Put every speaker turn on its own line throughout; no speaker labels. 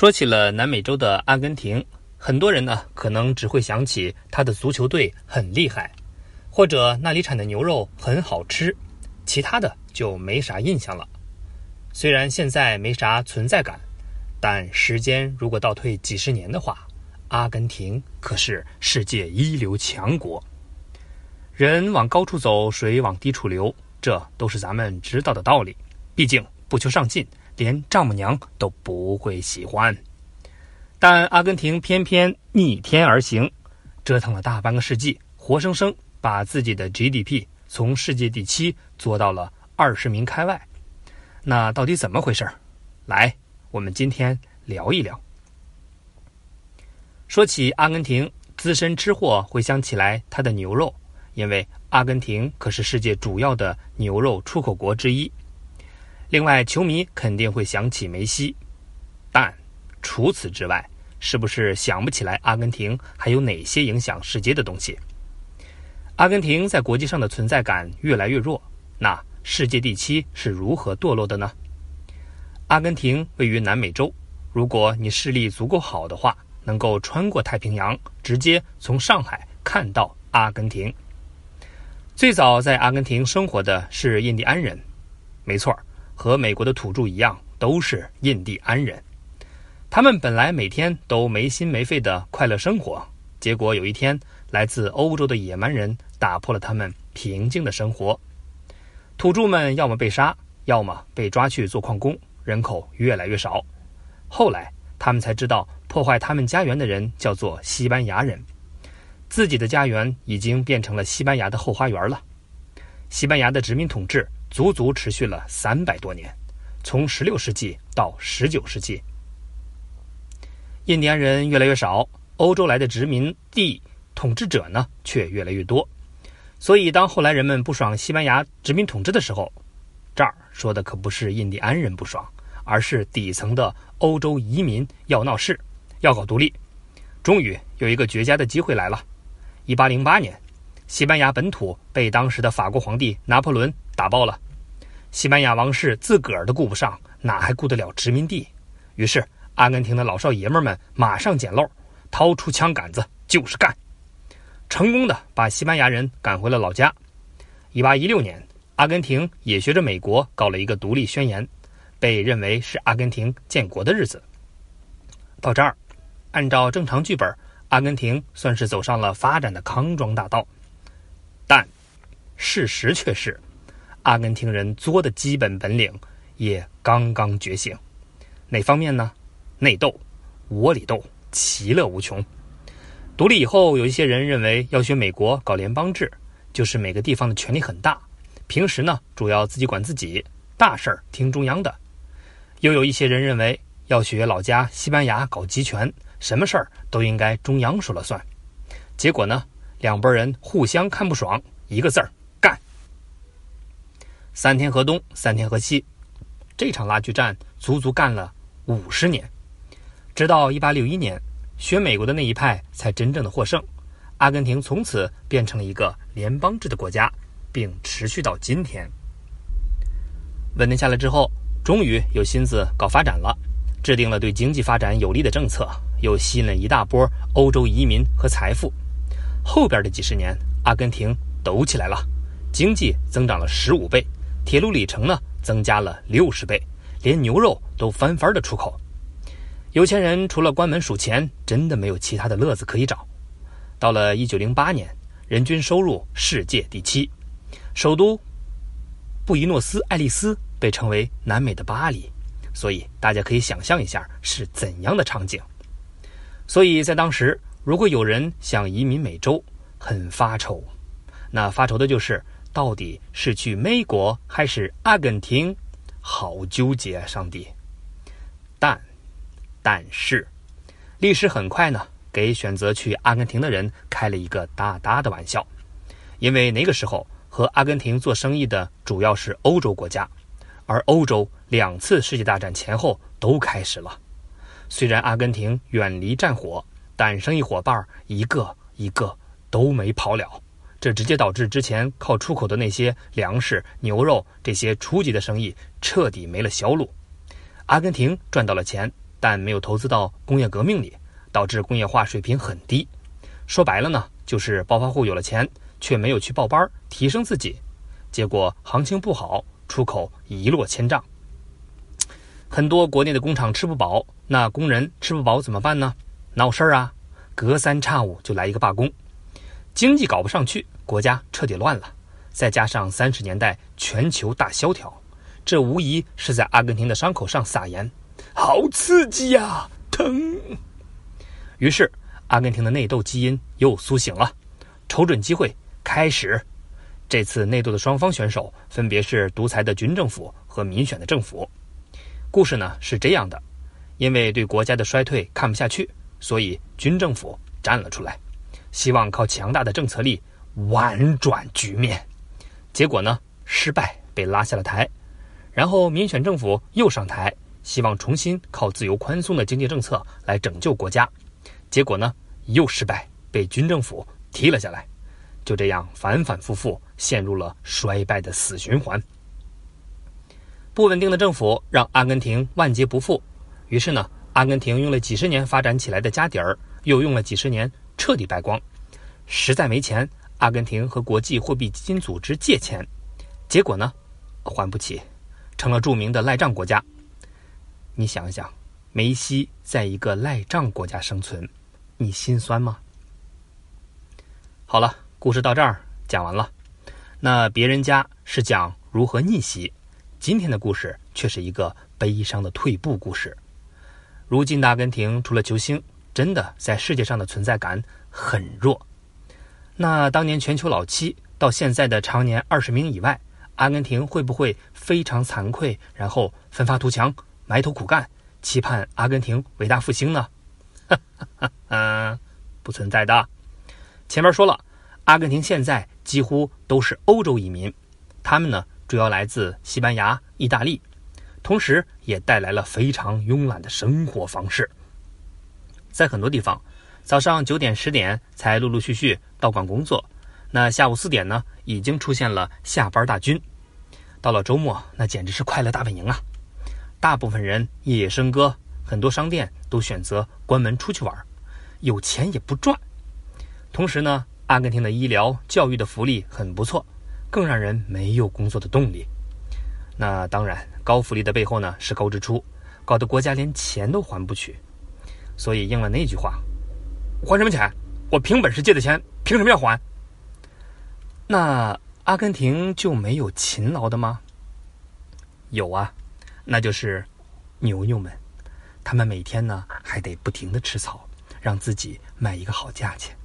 说起了南美洲的阿根廷，很多人呢可能只会想起他的足球队很厉害，或者那里产的牛肉很好吃，其他的就没啥印象了。虽然现在没啥存在感，但时间如果倒退几十年的话，阿根廷可是世界一流强国。人往高处走，水往低处流，这都是咱们知道的道理。毕竟不求上进。连丈母娘都不会喜欢，但阿根廷偏偏逆天而行，折腾了大半个世纪，活生生把自己的 GDP 从世界第七做到了二十名开外。那到底怎么回事？来，我们今天聊一聊。说起阿根廷，资深吃货会想起来它的牛肉，因为阿根廷可是世界主要的牛肉出口国之一。另外，球迷肯定会想起梅西，但除此之外，是不是想不起来阿根廷还有哪些影响世界的东西？阿根廷在国际上的存在感越来越弱，那世界第七是如何堕落的呢？阿根廷位于南美洲，如果你视力足够好的话，能够穿过太平洋，直接从上海看到阿根廷。最早在阿根廷生活的是印第安人，没错。和美国的土著一样，都是印第安人。他们本来每天都没心没肺的快乐生活，结果有一天，来自欧洲的野蛮人打破了他们平静的生活。土著们要么被杀，要么被抓去做矿工，人口越来越少。后来，他们才知道破坏他们家园的人叫做西班牙人，自己的家园已经变成了西班牙的后花园了。西班牙的殖民统治。足足持续了三百多年，从十六世纪到十九世纪，印第安人越来越少，欧洲来的殖民地统治者呢却越来越多。所以，当后来人们不爽西班牙殖民统治的时候，这儿说的可不是印第安人不爽，而是底层的欧洲移民要闹事，要搞独立。终于有一个绝佳的机会来了，一八零八年。西班牙本土被当时的法国皇帝拿破仑打爆了，西班牙王室自个儿都顾不上，哪还顾得了殖民地？于是，阿根廷的老少爷们们马上捡漏，掏出枪杆子就是干，成功的把西班牙人赶回了老家。一八一六年，阿根廷也学着美国搞了一个独立宣言，被认为是阿根廷建国的日子。到这儿，按照正常剧本，阿根廷算是走上了发展的康庄大道。事实却是，阿根廷人作的基本本领也刚刚觉醒。哪方面呢？内斗、窝里斗，其乐无穷。独立以后，有一些人认为要学美国搞联邦制，就是每个地方的权力很大，平时呢主要自己管自己，大事儿听中央的。又有一些人认为要学老家西班牙搞集权，什么事儿都应该中央说了算。结果呢？两拨人互相看不爽，一个字儿。三天河东，三天河西，这场拉锯战足足干了五十年，直到一八六一年，学美国的那一派才真正的获胜，阿根廷从此变成了一个联邦制的国家，并持续到今天。稳定下来之后，终于有心思搞发展了，制定了对经济发展有利的政策，又吸引了一大波欧洲移民和财富。后边的几十年，阿根廷抖起来了，经济增长了十五倍，铁路里程呢增加了六十倍，连牛肉都翻番的出口。有钱人除了关门数钱，真的没有其他的乐子可以找。到了一九零八年，人均收入世界第七，首都布宜诺斯艾利斯被称为南美的巴黎，所以大家可以想象一下是怎样的场景。所以在当时。如果有人想移民美洲，很发愁，那发愁的就是到底是去美国还是阿根廷，好纠结啊！上帝，但，但是，历史很快呢，给选择去阿根廷的人开了一个大大的玩笑，因为那个时候和阿根廷做生意的主要是欧洲国家，而欧洲两次世界大战前后都开始了，虽然阿根廷远离战火。但生意伙伴一个一个都没跑了，这直接导致之前靠出口的那些粮食、牛肉这些初级的生意彻底没了销路。阿根廷赚到了钱，但没有投资到工业革命里，导致工业化水平很低。说白了呢，就是暴发户有了钱，却没有去报班提升自己，结果行情不好，出口一落千丈。很多国内的工厂吃不饱，那工人吃不饱怎么办呢？闹事儿啊，隔三差五就来一个罢工，经济搞不上去，国家彻底乱了。再加上三十年代全球大萧条，这无疑是在阿根廷的伤口上撒盐，好刺激呀，疼！于是，阿根廷的内斗基因又苏醒了，瞅准机会开始。这次内斗的双方选手分别是独裁的军政府和民选的政府。故事呢是这样的：因为对国家的衰退看不下去，所以军政府站了出来，希望靠强大的政策力婉转局面。结果呢，失败，被拉下了台。然后民选政府又上台，希望重新靠自由宽松的经济政策来拯救国家。结果呢，又失败，被军政府踢了下来。就这样反反复复，陷入了衰败的死循环。不稳定的政府让阿根廷万劫不复。于是呢，阿根廷用了几十年发展起来的家底儿，又用了几十年彻底败光，实在没钱。阿根廷和国际货币基金组织借钱，结果呢，还不起，成了著名的赖账国家。你想一想，梅西在一个赖账国家生存，你心酸吗？好了，故事到这儿讲完了。那别人家是讲如何逆袭，今天的故事却是一个悲伤的退步故事。如今的阿根廷除了球星，真的在世界上的存在感很弱。那当年全球老七到现在的常年二十名以外，阿根廷会不会非常惭愧，然后奋发图强，埋头苦干，期盼阿根廷伟大复兴呢？嗯，不存在的。前面说了，阿根廷现在几乎都是欧洲移民，他们呢主要来自西班牙、意大利，同时也带来了非常慵懒的生活方式，在很多地方。早上九点十点才陆陆续续到岗工作，那下午四点呢，已经出现了下班大军。到了周末，那简直是快乐大本营啊！大部分人夜夜笙歌，很多商店都选择关门出去玩，有钱也不赚。同时呢，阿根廷的医疗、教育的福利很不错，更让人没有工作的动力。那当然，高福利的背后呢是高支出，搞得国家连钱都还不起。所以应了那句话。还什么钱？我凭本事借的钱，凭什么要还？那阿根廷就没有勤劳的吗？有啊，那就是牛牛们，他们每天呢还得不停的吃草，让自己卖一个好价钱。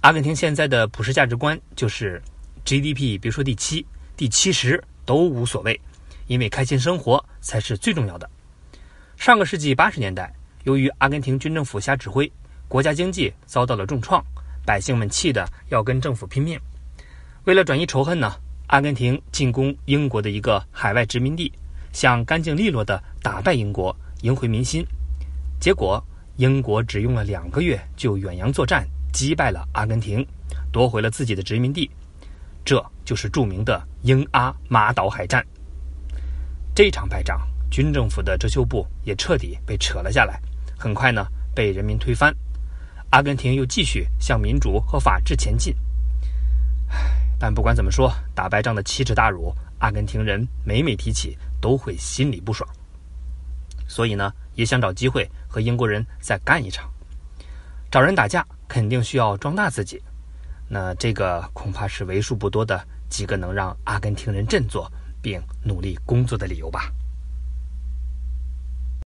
阿根廷现在的普世价值观就是 GDP，别说第七、第七十都无所谓，因为开心生活才是最重要的。上个世纪八十年代。由于阿根廷军政府瞎指挥，国家经济遭到了重创，百姓们气得要跟政府拼命。为了转移仇恨呢，阿根廷进攻英国的一个海外殖民地，想干净利落地打败英国，赢回民心。结果，英国只用了两个月就远洋作战击败了阿根廷，夺回了自己的殖民地。这就是著名的英阿马岛海战。这场败仗，军政府的遮羞布也彻底被扯了下来。很快呢，被人民推翻，阿根廷又继续向民主和法治前进。但不管怎么说，打败仗的奇耻大辱，阿根廷人每每提起都会心里不爽。所以呢，也想找机会和英国人再干一场。找人打架肯定需要壮大自己，那这个恐怕是为数不多的几个能让阿根廷人振作并努力工作的理由吧。